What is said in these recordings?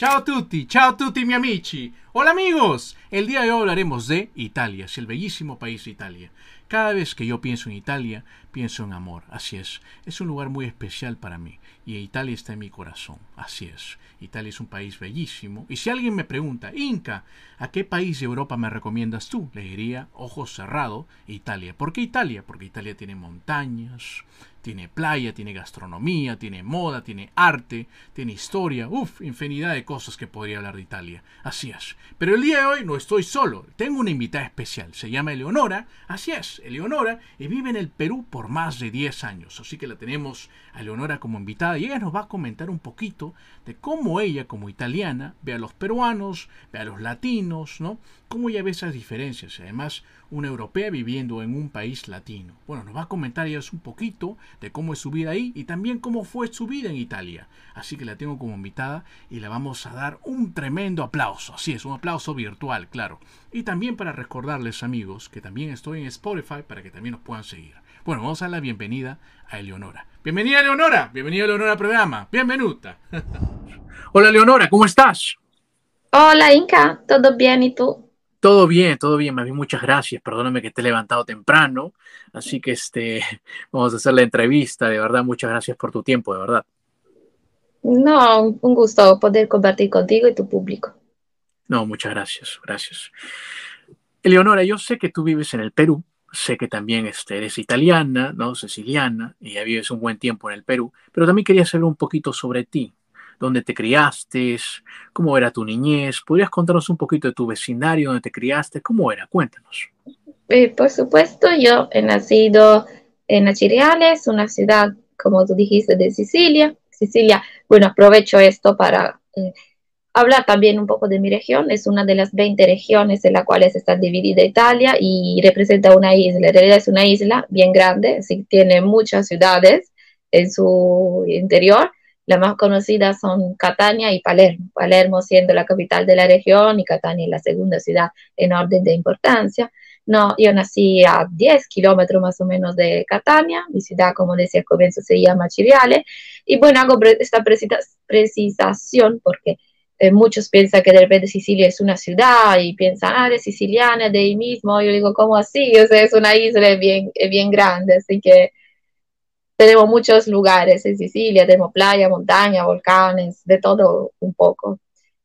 Ciao tutti, ciao tutti mi amici. Hola amigos. El día de hoy hablaremos de Italia, es el bellísimo país de Italia. Cada vez que yo pienso en Italia, pienso en amor, así es. Es un lugar muy especial para mí y Italia está en mi corazón, así es. Italia es un país bellísimo y si alguien me pregunta, Inca, ¿a qué país de Europa me recomiendas tú? Le diría, ojos cerrados, Italia. ¿Por qué Italia? Porque Italia tiene montañas, tiene playa, tiene gastronomía, tiene moda, tiene arte, tiene historia, uff, infinidad de cosas que podría hablar de Italia. Así es. Pero el día de hoy no estoy solo, tengo una invitada especial, se llama Eleonora, así es, Eleonora, y vive en el Perú por más de 10 años, así que la tenemos a Eleonora como invitada y ella nos va a comentar un poquito de cómo ella como italiana ve a los peruanos, ve a los latinos, ¿no? Cómo ella ve esas diferencias, además una europea viviendo en un país latino. Bueno, nos va a comentar ella un poquito de cómo es su vida ahí y también cómo fue su vida en Italia. Así que la tengo como invitada y le vamos a dar un tremendo aplauso. Así es, un aplauso virtual, claro. Y también para recordarles amigos que también estoy en Spotify para que también nos puedan seguir. Bueno, vamos a dar la bienvenida a Eleonora. Bienvenida Eleonora, bienvenida Eleonora al programa. Bienvenuta. Hola Leonora, ¿cómo estás? Hola Inca, ¿todo bien y tú? Todo bien, todo bien, más bien muchas gracias. Perdóname que te he levantado temprano, así que este, vamos a hacer la entrevista. De verdad, muchas gracias por tu tiempo, de verdad. No, un gusto poder compartir contigo y tu público. No, muchas gracias, gracias. Eleonora, yo sé que tú vives en el Perú, sé que también este, eres italiana, ¿no? Siciliana, y ya vives un buen tiempo en el Perú, pero también quería saber un poquito sobre ti dónde te criaste, cómo era tu niñez. ¿Podrías contarnos un poquito de tu vecindario, dónde te criaste? ¿Cómo era? Cuéntanos. Eh, por supuesto, yo he nacido en Achiriales, una ciudad, como tú dijiste, de Sicilia. Sicilia, bueno, aprovecho esto para eh, hablar también un poco de mi región. Es una de las 20 regiones en las cuales está dividida Italia y representa una isla. En realidad es una isla bien grande, así tiene muchas ciudades en su interior las más conocidas son Catania y Palermo. Palermo siendo la capital de la región y Catania la segunda ciudad en orden de importancia. No, yo nací a 10 kilómetros más o menos de Catania, mi ciudad, como decía al comienzo, se llama Chiriale. Y bueno, hago esta precisación porque eh, muchos piensan que de repente Sicilia es una ciudad y piensan, ah, de siciliana, de ahí mismo. Yo digo, ¿cómo así? O sea, es una isla bien, bien grande, así que tenemos muchos lugares en Sicilia, tenemos playa, montaña, volcanes, de todo un poco.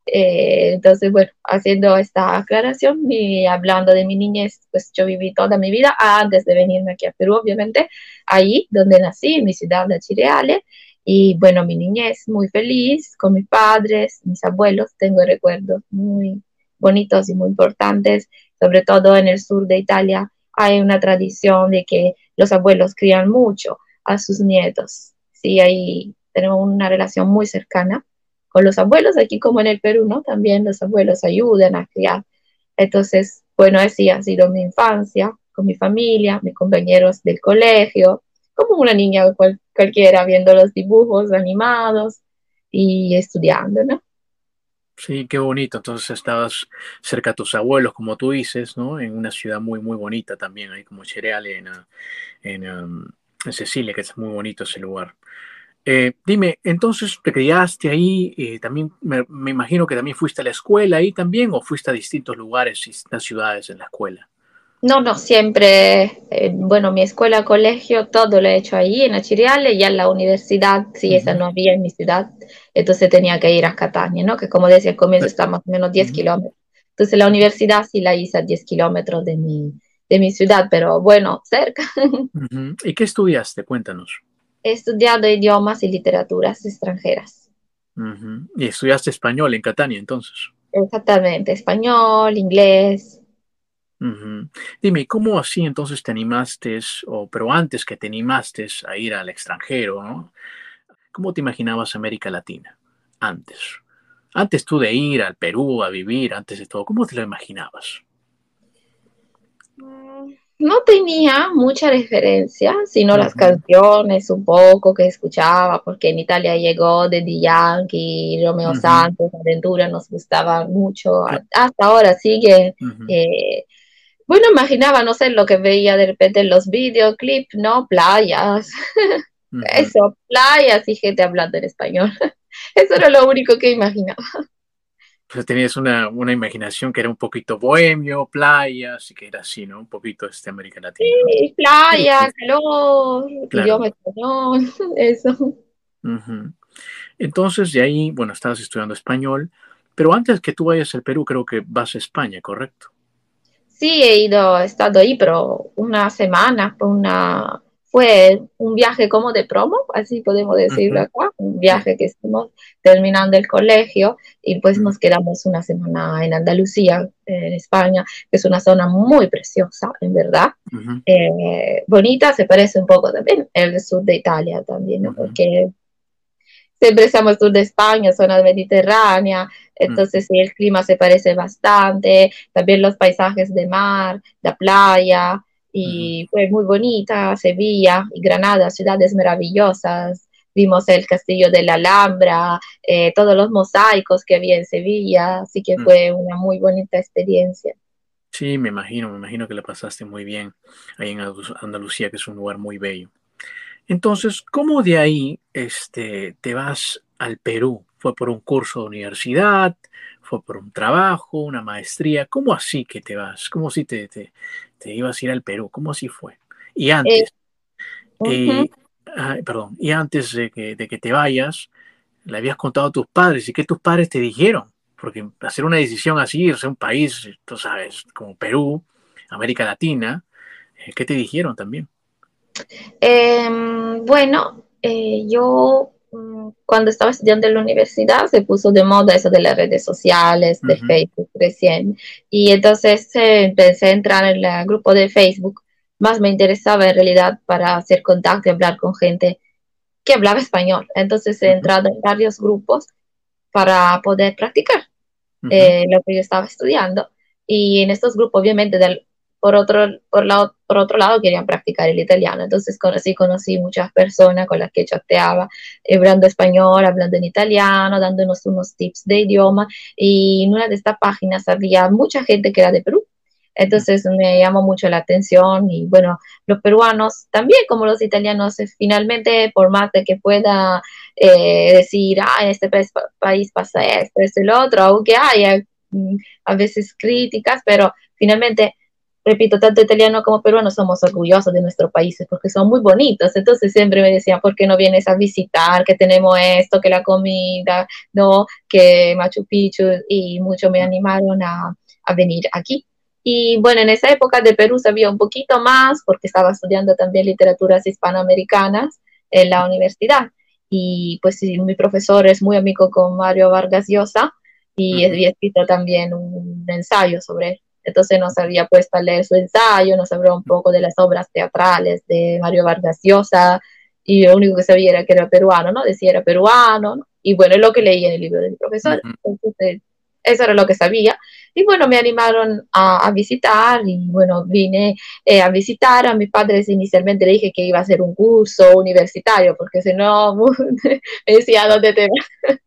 Eh, entonces, bueno, haciendo esta aclaración y hablando de mi niñez, pues yo viví toda mi vida antes de venirme aquí a Perú, obviamente, ahí donde nací, en mi ciudad de Chireale. Y bueno, mi niñez muy feliz con mis padres, mis abuelos, tengo recuerdos muy bonitos y muy importantes, sobre todo en el sur de Italia hay una tradición de que los abuelos crían mucho a sus nietos. Sí, ahí tenemos una relación muy cercana con los abuelos, aquí como en el Perú, ¿no? También los abuelos ayudan a criar. Entonces, bueno, así ha sido mi infancia, con mi familia, mis compañeros del colegio, como una niña cualquiera, viendo los dibujos animados y estudiando, ¿no? Sí, qué bonito. Entonces estabas cerca a tus abuelos, como tú dices, ¿no? En una ciudad muy, muy bonita también, ahí como Chereale, en, en, um, en Cecilia, que es muy bonito ese lugar. Eh, dime, entonces te criaste ahí, eh, también me, imagino que también fuiste a la escuela ahí también o fuiste a distintos lugares, distintas ciudades en la escuela. No, no, siempre, eh, bueno, mi escuela, colegio, todo lo he hecho ahí en Achiriale y en la universidad, sí, esa no había en mi ciudad, entonces tenía que ir a Catania, ¿no? Que como decía al comienzo está más o menos 10 kilómetros. Entonces la universidad sí la hice a 10 kilómetros de mi, de mi ciudad, pero bueno, cerca. ¿Y qué estudiaste? Cuéntanos. He estudiado idiomas y literaturas extranjeras. ¿Y estudiaste español en Catania entonces? Exactamente, español, inglés. Dime, ¿cómo así entonces te animaste, o, pero antes que te animaste a ir al extranjero, ¿no? ¿cómo te imaginabas América Latina antes? Antes tú de ir al Perú a vivir, antes de todo, ¿cómo te lo imaginabas? no tenía mucha referencia, sino las canciones un poco que escuchaba, porque en Italia llegó Daddy Yankee, Romeo Santos, Aventura, nos gustaba mucho. Hasta ahora sigue. Eh, bueno, imaginaba, no sé, lo que veía de repente en los videoclips, ¿no? Playas. Eso, playas y gente hablando en español. Eso era lo único que imaginaba pues tenías una, una, imaginación que era un poquito bohemio, playas, y que era así, ¿no? Un poquito este América Latina. Sí, playa, calor, idioma español, eso. Entonces, de ahí, bueno, estabas estudiando español, pero antes que tú vayas al Perú, creo que vas a España, ¿correcto? Sí, he ido, he estado ahí, pero una semana, una, fue un viaje como de promo, así podemos decirlo acá, un viaje que estuvimos terminando el colegio y pues nos quedamos una semana en Andalucía, en España, que es una zona muy preciosa, en verdad, eh, bonita, se parece un poco también al sur de Italia también, ¿no? porque siempre estamos sur de España, zona mediterránea, entonces sí, el clima se parece bastante, también los paisajes de mar, la playa, y fue muy bonita, Sevilla y Granada, ciudades maravillosas. Vimos el castillo de la Alhambra, eh, todos los mosaicos que había en Sevilla, así que mm. fue una muy bonita experiencia. Sí, me imagino, me imagino que la pasaste muy bien ahí en Andalucía, que es un lugar muy bello. Entonces, ¿cómo de ahí este, te vas al Perú? ¿Fue por un curso de universidad? ¿Fue por un trabajo, una maestría? ¿Cómo así que te vas? ¿Cómo si te, te, te ibas a ir al Perú, ¿cómo así fue? Y antes, eh, perdón, y antes de que, de que, te vayas, le habías contado a tus padres y qué tus padres te dijeron, porque hacer una decisión así, irse a un país, tú sabes, como Perú, América Latina, eh, ¿qué te dijeron también? Em, bueno, eh, yo mm, cuando estaba estudiando en la universidad se puso de moda eso de las redes sociales, de Facebook recién. Y entonces eh, empecé a entrar en el grupo de Facebook. Más me interesaba en realidad para hacer contacto y hablar con gente que hablaba español. Entonces he entrado en varios grupos para poder practicar eh, lo que yo estaba estudiando. Y en estos grupos, obviamente, del, por otro, por, lado, por otro lado querían practicar el italiano. Entonces conocí, conocí muchas personas con las que chateaba, hablando español, hablando en italiano, dándonos unos tips de idioma. Y en una de estas páginas había mucha gente que era de Perú. Entonces me llamó mucho la atención y bueno, los peruanos también como los italianos, eh, finalmente por más de que pueda eh, decir, ah, en este país, país pasa esto, esto y lo otro, aunque haya mm, a veces críticas, pero finalmente repito, tanto italiano como peruano somos orgullosos de nuestros países porque son muy bonitos. Entonces siempre me decían, ¿por qué no vienes a visitar? Que tenemos esto, que la comida, ¿no? Que Machu Picchu y muchos me animaron a, a venir aquí. Y bueno, en esa época de Perú sabía un poquito más porque estaba estudiando también literaturas hispanoamericanas en la universidad. Y pues mi profesor es muy amigo con Mario Vargas Llosa y había escrito también un ensayo sobre él. Entonces nos había puesto a leer su ensayo, nos habló un poco de las obras teatrales de Mario Vargas Llosa, y lo único que sabía era que era peruano, ¿no? Decía era peruano, y bueno, es lo que leí en el libro del profesor. Entonces, eso era lo que sabía. Y bueno, me animaron a, visitar y bueno, vine eh, a visitar. A mis padres inicialmente le dije que iba a hacer un curso universitario, porque si no, me decía, ¿dónde te vas?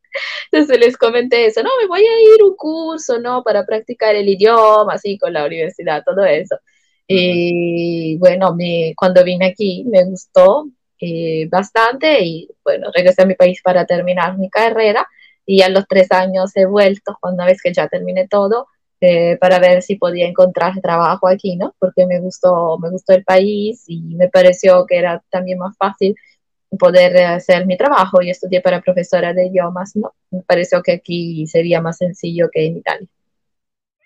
Entonces les comenté eso, no, me voy a ir un curso, ¿no? Para practicar el idioma, así con la universidad, todo eso. Y bueno, me, cuando vine aquí me gustó eh, bastante y bueno, regresé a mi país para terminar mi carrera y a los tres años he vuelto, una vez que ya terminé todo, eh, para ver si podía encontrar trabajo aquí, ¿no? Porque me gustó, me gustó el país y me pareció que era también más fácil poder hacer mi trabajo y estudié para profesora de idiomas, ¿no? Me pareció que aquí sería más sencillo que en Italia.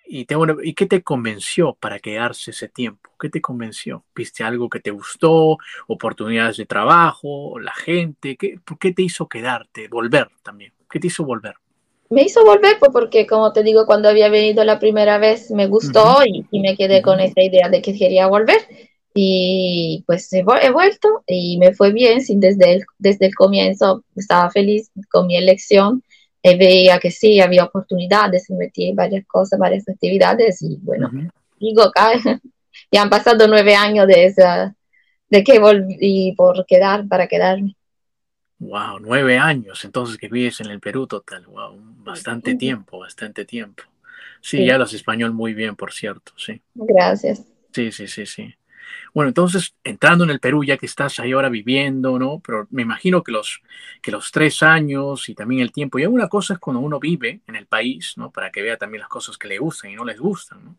¿Y, ¿Y qué te convenció para quedarse ese tiempo? ¿Qué te convenció? ¿Viste algo que te gustó? ¿Oportunidades de trabajo? ¿La gente? ¿Qué, ¿Por qué te hizo quedarte? ¿Volver también? ¿Qué te hizo volver? Me hizo volver pues, porque, como te digo, cuando había venido la primera vez me gustó y, y, me quedé con esa idea de que quería volver y pues he, vuelto y me fue bien, sin desde el, desde el comienzo estaba feliz con mi elección y veía que sí, había oportunidades, me metí en varias cosas, varias actividades y bueno, digo, acá ya han pasado nueve años de esa, de que volví por quedar, para quedarme. Wow, nueve años entonces que vives en el Perú total. Wow, bastante tiempo, bastante tiempo. Sí, Sí. ya hablas español muy bien, por cierto, sí. Gracias. Sí, sí, sí, sí. Bueno, entonces, entrando en el Perú, ya que estás ahí ahora viviendo, ¿no? Pero me imagino que los, que los tres años y también el tiempo, y una cosa es cuando uno vive en el país, ¿no? Para que vea también las cosas que le gustan y no les gustan.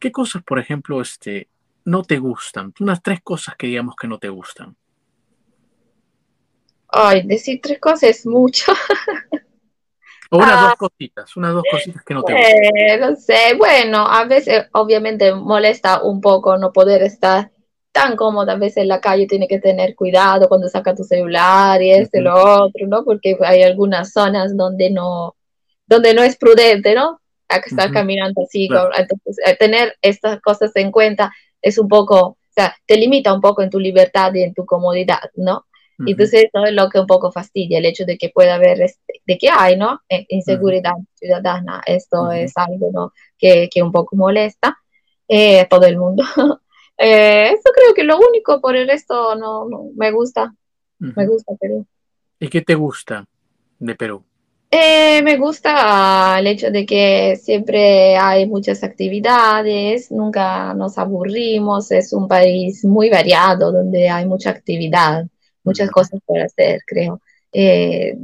¿Qué cosas, por ejemplo, este, no te gustan? Unas tres cosas que digamos que no te gustan. Ay, decir tres cosas es mucho. O unas Ah. dos cositas, unas dos cositas que no te gustan. Eh, no sé, bueno, a veces obviamente molesta un poco no poder estar tan cómoda, a veces en la calle tiene que tener cuidado cuando saca tu celular y este lo otro, ¿no? Porque hay algunas zonas donde no, donde no es prudente, ¿no? Estar Ujú. caminando así, Claro. con- entonces eh, tener estas cosas en cuenta es un poco, o sea, te limita un poco en tu libertad y en tu comodidad, ¿no? Ujú. Entonces, eso es lo que un poco fastidia, el hecho de que pueda haber, este, de que hay, ¿no? Eh, Inseguridad ciudadana. Esto Ujú. es algo, ¿no? Que, que un poco molesta eh, a todo el mundo. Eh, eso creo que lo único, por el resto no, no me gusta, me gusta Perú. ¿Y qué te gusta de Perú? Eh, me gusta el hecho de que siempre hay muchas actividades, nunca nos aburrimos, es un país muy variado donde hay mucha actividad, muchas cosas por hacer, creo. Eh,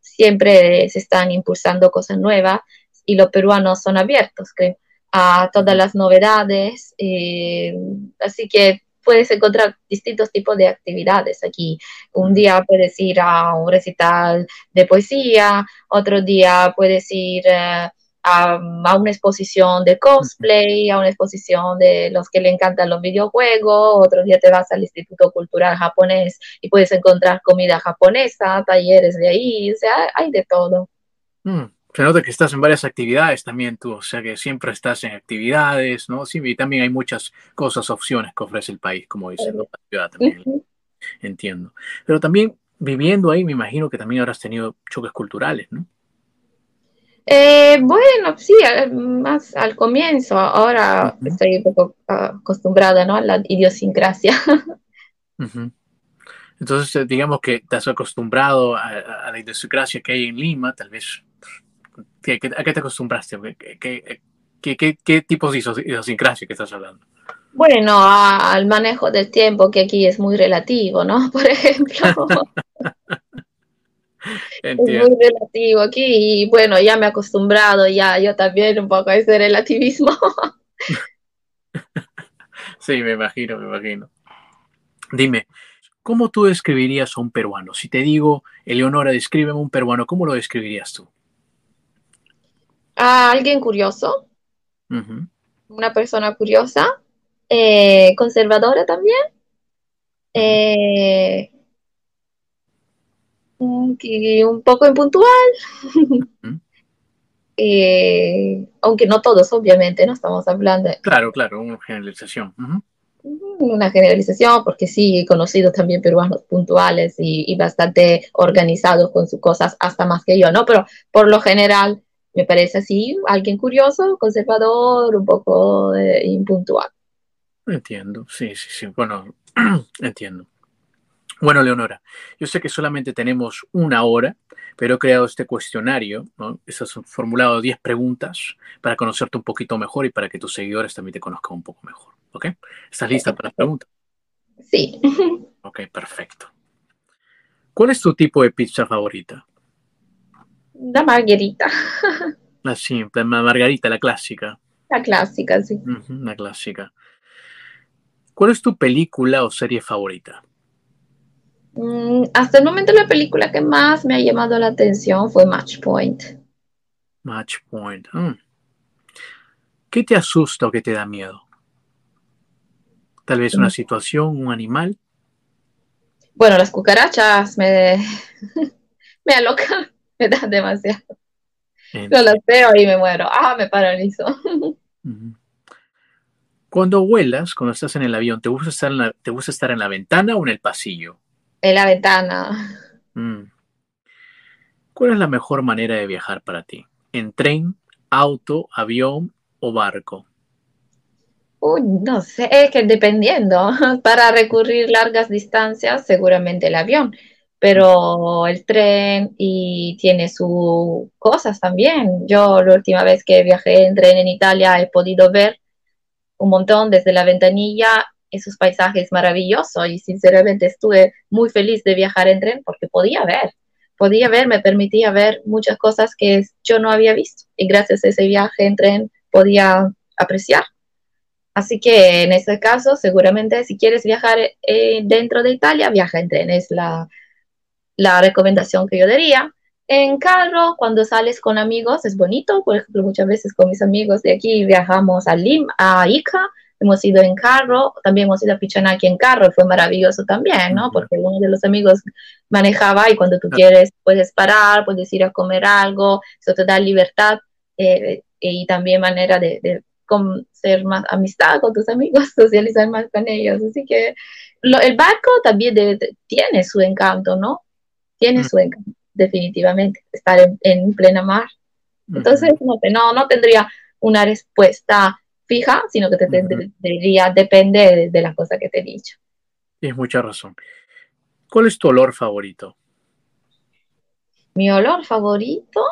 siempre se están impulsando cosas nuevas y los peruanos son abiertos, creo, a todas las novedades, eh, así que puedes encontrar distintos tipos de actividades aquí. Un día puedes ir a un recital de poesía, otro día puedes ir eh, a, a una exposición de cosplay, a una exposición de los que le encantan los videojuegos, otro día te vas al Instituto Cultural Japonés y puedes encontrar comida japonesa, talleres de ahí, o sea, hay de todo. Mm, Se nota que estás en varias actividades también tú, o sea que siempre estás en actividades, ¿no? Sí, y también hay muchas cosas, opciones que ofrece el país, como dices, ¿no? La ciudad también, entiendo. Pero también viviendo ahí, me imagino que también habrás tenido choques culturales, ¿no? Eh, bueno, sí, más al comienzo, ahora estoy un poco ah, acostumbrada, ¿no? a la idiosincrasia. Entonces, eh, digamos que te has acostumbrado a, la idiosincrasia que hay en Lima, tal vez. ¿qué- qué- ¿A qué te acostumbraste? ¿Qué, qué, qué- qué- qué tipos de idiosincrasia que estás hablando? Bueno, a- al manejo del tiempo, que aquí es muy relativo, ¿no? Por ejemplo, es muy relativo aquí y bueno, ya me he acostumbrado, ya yo también un poco a ese relativismo. Sí, me imagino, me imagino. Dime, ¿cómo tú describirías a un peruano? Si te digo, Eleonora, descríbeme un peruano, ¿cómo lo describirías tú? A alguien curioso, una persona curiosa, eh, conservadora también, eh, un, poco impuntual, eh, aunque no todos, obviamente, no estamos hablando de Claro, claro, una generalización. Una generalización, porque sí, he conocido también peruanos puntuales y, y bastante organizados con sus cosas, hasta más que yo, ¿no? Pero por lo general me parece así, alguien curioso, conservador, un poco eh, impuntual. Entiendo, sí, sí, sí. Bueno, entiendo. Bueno, Leonora, yo sé que solamente tenemos una hora, pero he creado este cuestionario, ¿no? Estas han formulado 10 preguntas para conocerte un poquito mejor y para que tus seguidores también te conozcan un poco mejor, ¿ok? ¿Estás lista para las preguntas? Sí, Ok, perfecto. ¿Cuál es tu tipo de pizza favorita? la margarita, La simple, la margarita, la clásica. la clásica, sí. La clásica. ¿Cuál es tu película o serie favorita? Mm, hasta el momento la película que más me ha llamado la atención fue Match Point. Match Point. Mm. ¿Qué te asusta o qué te da miedo? Tal vez una Mm. situación, un animal. Bueno, las cucarachas me, me alocan, me dan demasiado. Yo las veo y me muero. Ah, me paralizo. Cuando vuelas, cuando estás en el avión, ¿te gusta estar en la, te gusta estar en la ventana o en el pasillo? En la ventana. Mm. ¿Cuál es la mejor manera de viajar para ti? ¿En tren, auto, avión o barco? Uy, no sé, es que dependiendo. Para recurrir largas distancias, seguramente el avión, pero el tren y tiene sus cosas también. Yo la última vez que viajé en tren en Italia he podido ver un montón desde la ventanilla esos paisajes maravillosos y sinceramente estuve muy feliz de viajar en tren porque podía ver, podía ver, me permitía ver muchas cosas que yo no había visto y gracias a ese viaje en tren podía apreciar. Así que en ese caso, seguramente si quieres viajar eh, dentro de Italia, viaja en tren, es la, la recomendación que yo daría. En carro, cuando sales con amigos, es bonito. Por ejemplo, muchas veces con mis amigos de aquí viajamos a Lim, a Ica, hemos ido en carro, también hemos ido a Pichanaki en carro, fue maravilloso también, ¿no? Porque uno de los amigos manejaba y cuando tú quieres puedes parar, puedes ir a comer algo, eso te da libertad eh, y también manera de, de ser más amistad con tus amigos, socializar más con ellos. Así que el barco también tiene su encanto, ¿no? Tiene su encanto, definitivamente, estar en, plena mar. Entonces, no, no, no tendría una respuesta fija, sino que te tendría, depende de, la cosa que te he dicho. Tienes mucha razón. ¿Cuál es tu olor favorito? Mi olor favorito,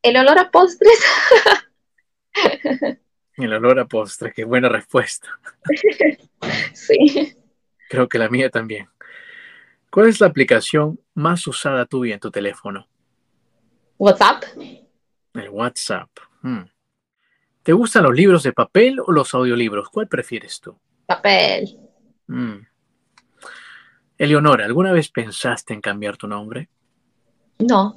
el olor a postres. el olor a postres, qué buena respuesta. sí. Creo que la mía también. ¿Cuál es la aplicación más usada tuya en tu teléfono? WhatsApp. El WhatsApp. Hmm. ¿Te gustan los libros de papel o los audiolibros? ¿Cuál prefieres tú? Papel. Mm. Eleonora, ¿alguna vez pensaste en cambiar tu nombre? No.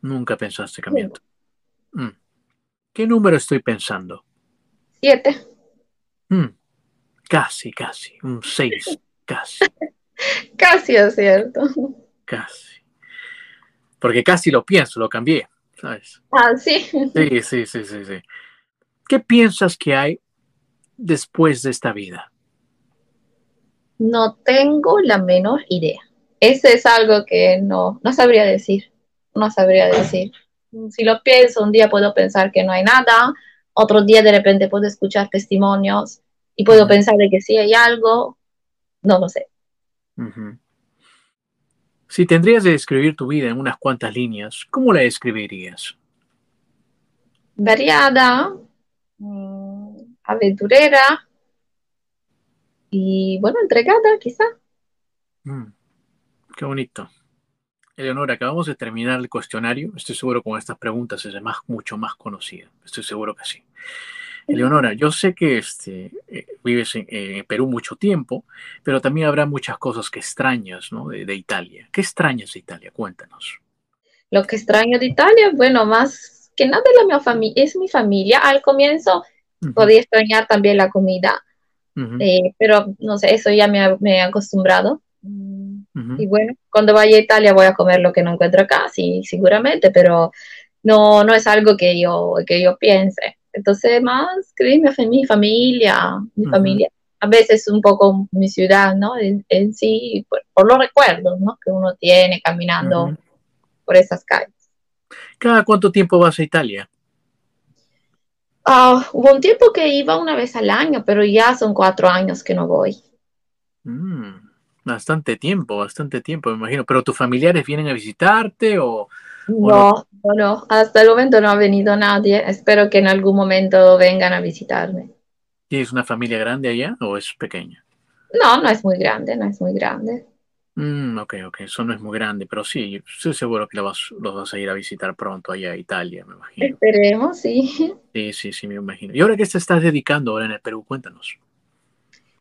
Nunca pensaste cambiar. Mm. ¿Qué número estoy pensando? Siete. Mm. Casi, casi. Un seis, casi. casi es cierto. Casi. Porque casi lo pienso, lo cambié. Ah, sí. Sí, sí, sí, sí, sí. ¿Qué piensas que hay después de esta vida? No tengo la menor idea. Ese es algo que no, no sabría decir. No sabría decir. Si lo pienso, un día puedo pensar que no hay nada, otro día de repente puedo escuchar testimonios y puedo pensar de que sí hay algo. No lo sé. Si tendrías de describir tu vida en unas cuantas líneas, ¿cómo la describirías? Variada, aventurera y, bueno, entregada quizá. Mm, qué bonito. Eleonora, acabamos de terminar el cuestionario. Estoy seguro que con estas preguntas es más, mucho más conocida. Estoy seguro que sí. Eleonora, yo sé que este, eh, vives en, Perú mucho tiempo, pero también habrá muchas cosas que extrañas de, Italia. ¿Qué extrañas de Italia? Cuéntanos. Lo que extraño de Italia, bueno, más que nada la mi es mi familia. Al comienzo podía extrañar también la comida, eh, pero no sé, eso ya me, me he acostumbrado. Y bueno, cuando vaya a Italia voy a comer lo que no encuentro acá, sí, seguramente, pero no, no es algo que yo, que yo piense. Entonces, más que mi familia, mi familia. A veces un poco mi ciudad, ¿no? En, sí, por, los recuerdos, ¿no? Que uno tiene caminando por esas calles. ¿Cada cuánto tiempo vas a Italia? Ah, hubo un tiempo que iba una vez al año, pero ya son cuatro años que no voy. Mm, bastante tiempo, bastante tiempo, me imagino. ¿Pero tus familiares vienen a visitarte o, no, no, hasta el momento no ha venido nadie. Espero que en algún momento vengan a visitarme. ¿Tienes una familia grande allá o es pequeña? No, no es muy grande, no es muy grande. Mm, ok, ok, eso no es muy grande, pero sí, estoy seguro que los vas, vas a ir a visitar pronto allá a Italia, me imagino. Esperemos, sí. Sí, sí, sí, me imagino. ¿Y ahora qué te estás dedicando ahora en el Perú? Cuéntanos.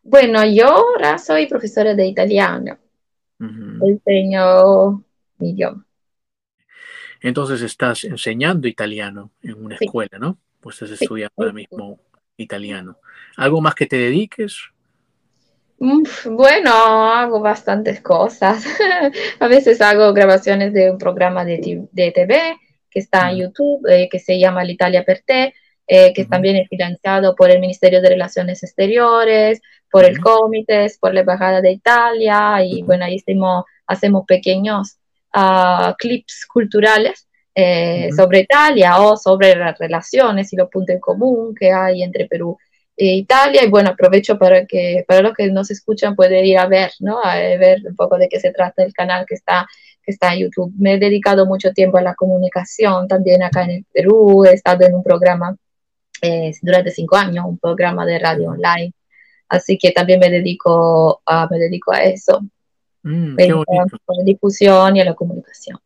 Bueno, yo ahora soy profesora de italiano. Enseño mi idioma. Entonces estás enseñando italiano en una escuela, ¿no? Pues estás estudiando ahora mismo italiano. ¿Algo más que te dediques? Bueno, hago bastantes cosas. a veces hago grabaciones de un programa de, TV que está en YouTube, eh, que se llama L'Italia per te, eh, que también es financiado por el Ministerio de Relaciones Exteriores, por el Comité, por la Embajada de Italia, y bueno, ahí hacemos, hacemos pequeños uh, clips culturales eh, sobre Italia o sobre las relaciones y los puntos en común que hay entre Perú Italia. Y bueno, aprovecho para que para los que nos escuchan pueden ir a ver, ¿no? A ver un poco de qué se trata el canal que está, que está en YouTube. Me he dedicado mucho tiempo a la comunicación también acá en el Perú. He estado en un programa eh, durante cinco años, un programa de radio online. Así que también me dedico a, me dedico a eso. Mm, a la difusión y a la comunicación.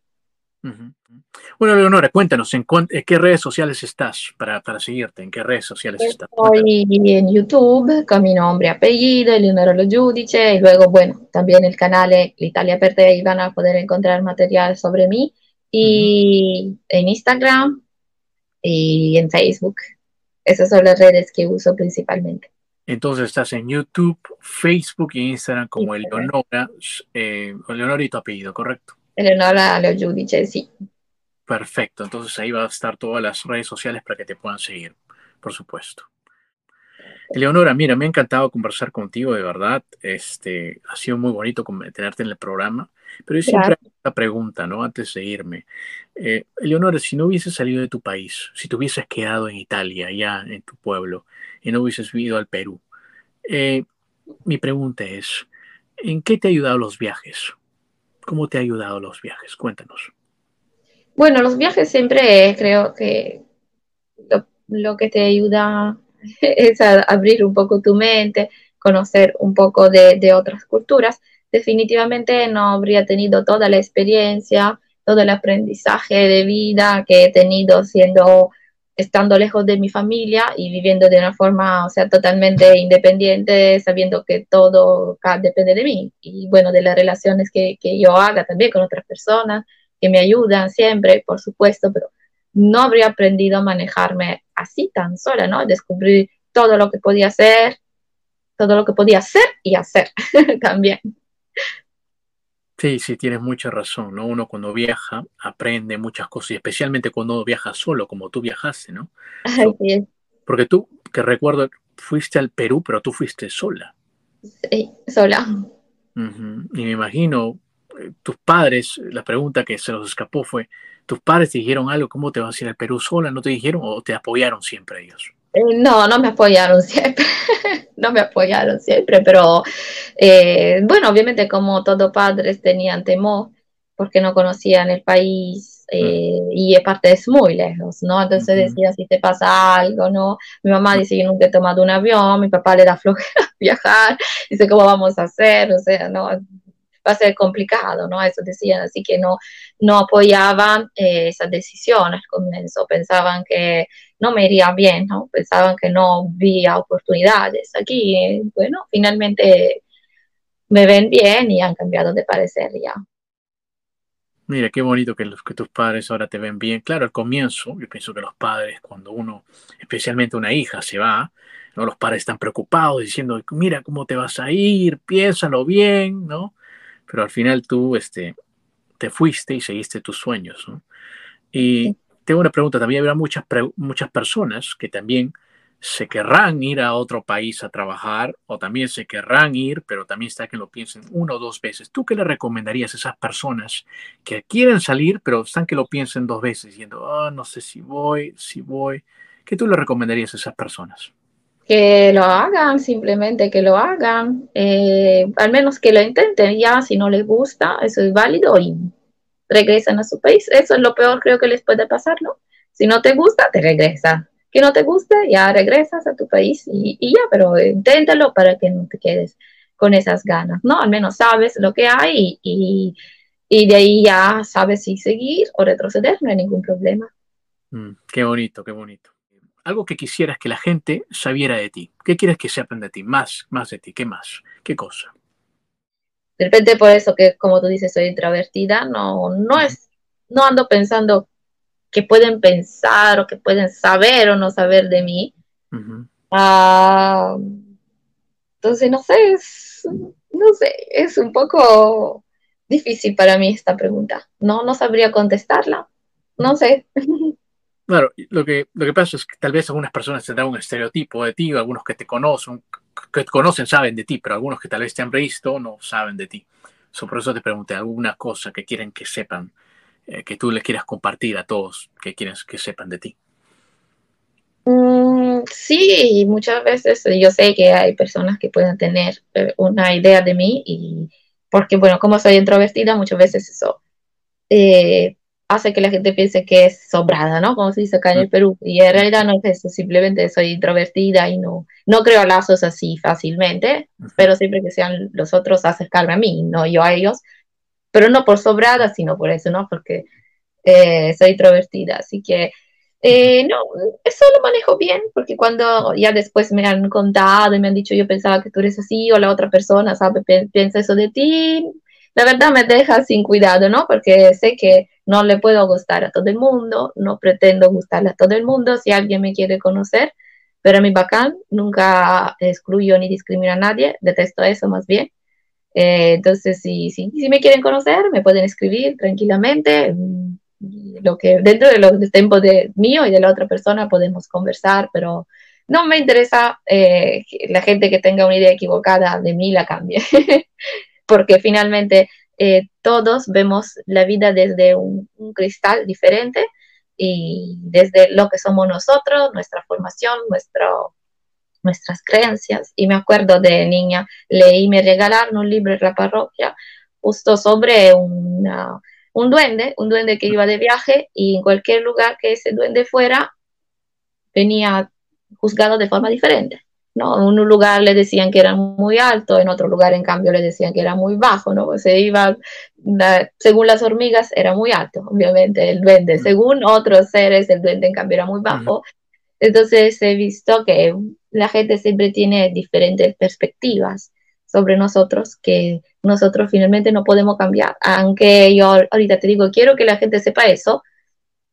Bueno, Leonora, cuéntanos, ¿en, qué redes sociales estás para, para, seguirte? ¿En qué redes sociales estás? Estoy en YouTube con mi nombre y apellido, Leonora Lo Giudice, y luego, bueno, también el canal L'Italia per te, y van a poder encontrar material sobre mí, y en Instagram y en Facebook. Esas son las redes que uso principalmente. Entonces estás en YouTube, Facebook y Instagram como Eleonora, eh, Eleonora y tu apellido, ¿correcto? Eleonora Giudice, sí. Perfecto, entonces ahí va a estar todas las redes sociales para que te puedan seguir, por supuesto. Eleonora, mira, me ha encantado conversar contigo, de verdad. Este, ha sido muy bonito tenerte en el programa. Pero yo siempre hago una pregunta, ¿no? Antes de irme. Eh, Eleonora, si no hubieses salido de tu país, si te hubieses quedado en Italia, ya en tu pueblo, y no hubieses vivido al Perú, eh, mi pregunta es, ¿en qué te ha ayudado los viajes? ¿Cómo te ha ayudado los viajes? Cuéntanos. Bueno, los viajes siempre creo que lo, que te ayuda es a abrir un poco tu mente, conocer un poco de, otras culturas. Definitivamente no habría tenido toda la experiencia, todo el aprendizaje de vida que he tenido siendo estando lejos de mi familia y viviendo de una forma, o sea, totalmente independiente, sabiendo que todo depende de mí y bueno, de las relaciones que, que yo haga también con otras personas que me ayudan siempre, por supuesto, pero no habría aprendido a manejarme así tan sola, ¿no? Descubrir todo lo que podía hacer, todo lo que podía hacer y hacer también. Sí, sí, tienes mucha razón, ¿no? Uno cuando viaja aprende muchas cosas, y especialmente cuando viaja solo, como tú viajaste, ¿no? Porque tú, que recuerdo, fuiste al Perú, pero tú fuiste sola. Sí, sola. Y me imagino tus padres, la pregunta que se nos escapó fue, ¿tus padres te dijeron algo? ¿Cómo te vas a ir al Perú sola? ¿No te dijeron o te apoyaron siempre ellos? Eh, no, no me apoyaron siempre, no me apoyaron siempre, pero eh, bueno, obviamente como todos padres tenían temor porque no conocían el país eh, mm. y aparte es muy lejos, ¿no? Entonces decía, si te pasa algo, ¿no? Mi mamá dice, yo nunca he tomado un avión, mi papá le da flojera viajar, dice, ¿cómo vamos a hacer? O sea, ¿no? va a ser complicado, ¿no? Eso decían, así que no, no apoyaban eh, esas decisiones al comienzo, pensaban que no me iría bien, ¿no? Pensaban que no había oportunidades. Aquí, bueno, finalmente me ven bien y han cambiado de parecer ya. Mira, qué bonito que, los, que tus padres ahora te ven bien. Claro, al comienzo, yo pienso que los padres, cuando uno, especialmente una hija, se va, ¿no? los padres están preocupados diciendo, mira cómo te vas a ir, piénsalo bien, ¿no? pero al final tú este, te fuiste y seguiste tus sueños. Y tengo una pregunta, también habrá muchas, muchas personas que también se querrán ir a otro país a trabajar o también se querrán ir, pero también está que lo piensen una o dos veces. ¿Tú qué le recomendarías a esas personas que quieren salir, pero están que lo piensen dos veces, diciendo, oh, no sé si voy, si voy? ¿Qué tú le recomendarías a esas personas? que lo hagan, simplemente que lo hagan, eh, al menos que lo intenten, ya si no les gusta, eso es válido y regresan a su país. Eso es lo peor creo que les puede pasar, ¿no? Si no te gusta, te regresa. Que no te guste, ya regresas a tu país y, ya, pero inténtalo para que no te quedes con esas ganas, ¿no? Al menos sabes lo que hay y, y de ahí ya sabes si seguir o retroceder, no hay ningún problema. Mm, qué bonito, qué bonito algo que quisieras que la gente sabiera de ti. ¿Qué quieres que sepan de ti? Más, más de ti. ¿Qué más? ¿Qué cosa? De repente por eso que, como tú dices, soy introvertida, no, no es, no ando pensando que pueden pensar o que pueden saber o no saber de mí. Ah, entonces, no sé, es, no sé, es un poco difícil para mí esta pregunta. No, no sabría contestarla. No sé. Claro, lo que, lo que pasa es que tal vez algunas personas te dan un estereotipo de ti, algunos que te conocen, que conocen saben de ti, pero algunos que tal vez te han visto no saben de ti. So, por eso te pregunté alguna cosa que quieren que sepan, eh, que tú les quieras compartir a todos, que quieres que sepan de ti. Mm, sí, muchas veces yo sé que hay personas que pueden tener eh, una idea de mí y porque, bueno, como soy introvertida, muchas veces eso eh, hace que la gente piense que es sobrada, ¿no? Como se dice acá en el. Perú. Y en realidad no es eso, simplemente soy introvertida y no, no creo lazos así fácilmente, pero siempre que sean los otros acercarme a mí, no yo a ellos, pero no por sobrada, sino por eso, ¿no? Porque eh, soy introvertida, así que eh, no, eso lo manejo bien, porque cuando ya después me han contado y me han dicho yo pensaba que tú eres así o la otra persona, ¿sabe? Piensa eso de ti, la verdad me deja sin cuidado, ¿no? Porque sé que no le puedo gustar a todo el mundo, no pretendo gustarle a todo el mundo, si alguien me quiere conocer, pero a mi bacán nunca excluyo ni discrimino a nadie, detesto eso más bien. Eh, entonces, si, si, si me quieren conocer, me pueden escribir tranquilamente mm, lo que dentro de del tiempo de mío y de la otra persona podemos conversar, pero no me interesa eh, la gente que tenga una idea equivocada de mí la cambie, porque finalmente eh, todos vemos la vida desde un, cristal diferente y desde lo que somos nosotros, nuestra formación, nuestras creencias. Y me acuerdo de niña, leí, me regalaron un libro en la parroquia justo sobre un duende, un duende que iba de viaje y en cualquier lugar que ese duende fuera, venía juzgado de forma diferente. ¿No? En un lugar le decían que era muy alto, en otro lugar en cambio le decían que era muy bajo, ¿no? Se iba, según las hormigas era muy alto, obviamente el duende, según otros seres el duende en cambio era muy bajo. Entonces he visto que la gente siempre tiene diferentes perspectivas sobre nosotros que nosotros finalmente no podemos cambiar. Aunque yo ahorita te digo, quiero que la gente sepa eso,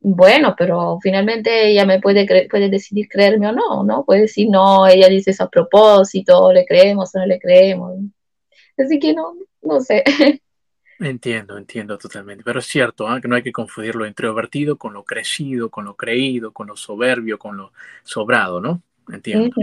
bueno, pero finalmente ella me puede, puede decidir creerme o no, ¿no? Puede decir, no, ella dice eso a propósito, le creemos o no le creemos. Así que no, no sé. Entiendo, entiendo totalmente. Pero es cierto, ¿ah? que no hay que confundir lo introvertido con lo crecido, con lo creído, con lo soberbio, con lo sobrado, ¿no? Entiendo.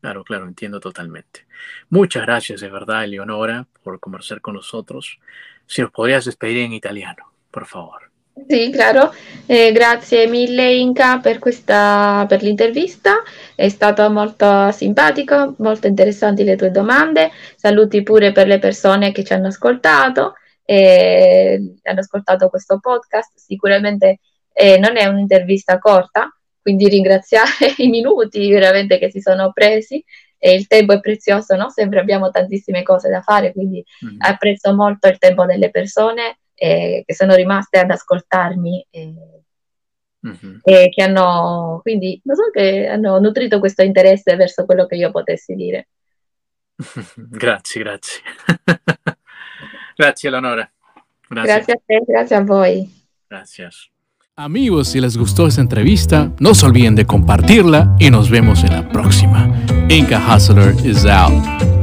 Claro, claro, entiendo totalmente. Muchas gracias de verdad, Eleonora, por conversar con nosotros. Si nos podrías despedir en italiano, por favor. Sì, claro. Eh, grazie mille Inca per, questa, per l'intervista, è stato molto simpatico, molto interessanti le tue domande. Saluti pure per le persone che ci hanno ascoltato, eh, hanno ascoltato questo podcast. Sicuramente eh, non è un'intervista corta, quindi ringraziare i minuti veramente che si sono presi e il tempo è prezioso, no? Sempre abbiamo tantissime cose da fare, quindi mm. apprezzo molto il tempo delle persone eh, che sono rimaste ad ascoltarmi e, mm-hmm. e, che hanno, quindi, non so, che hanno nutrito questo interesse verso quello che io potessi dire. grazie, grazie. grazie Eleonora. Grazie. grazie a te, grazie a voi. Grazie. Amigos, si les gustó esta entrevista, no se olviden de compartirla y nos vemos en la próxima. Inca Hustler is out.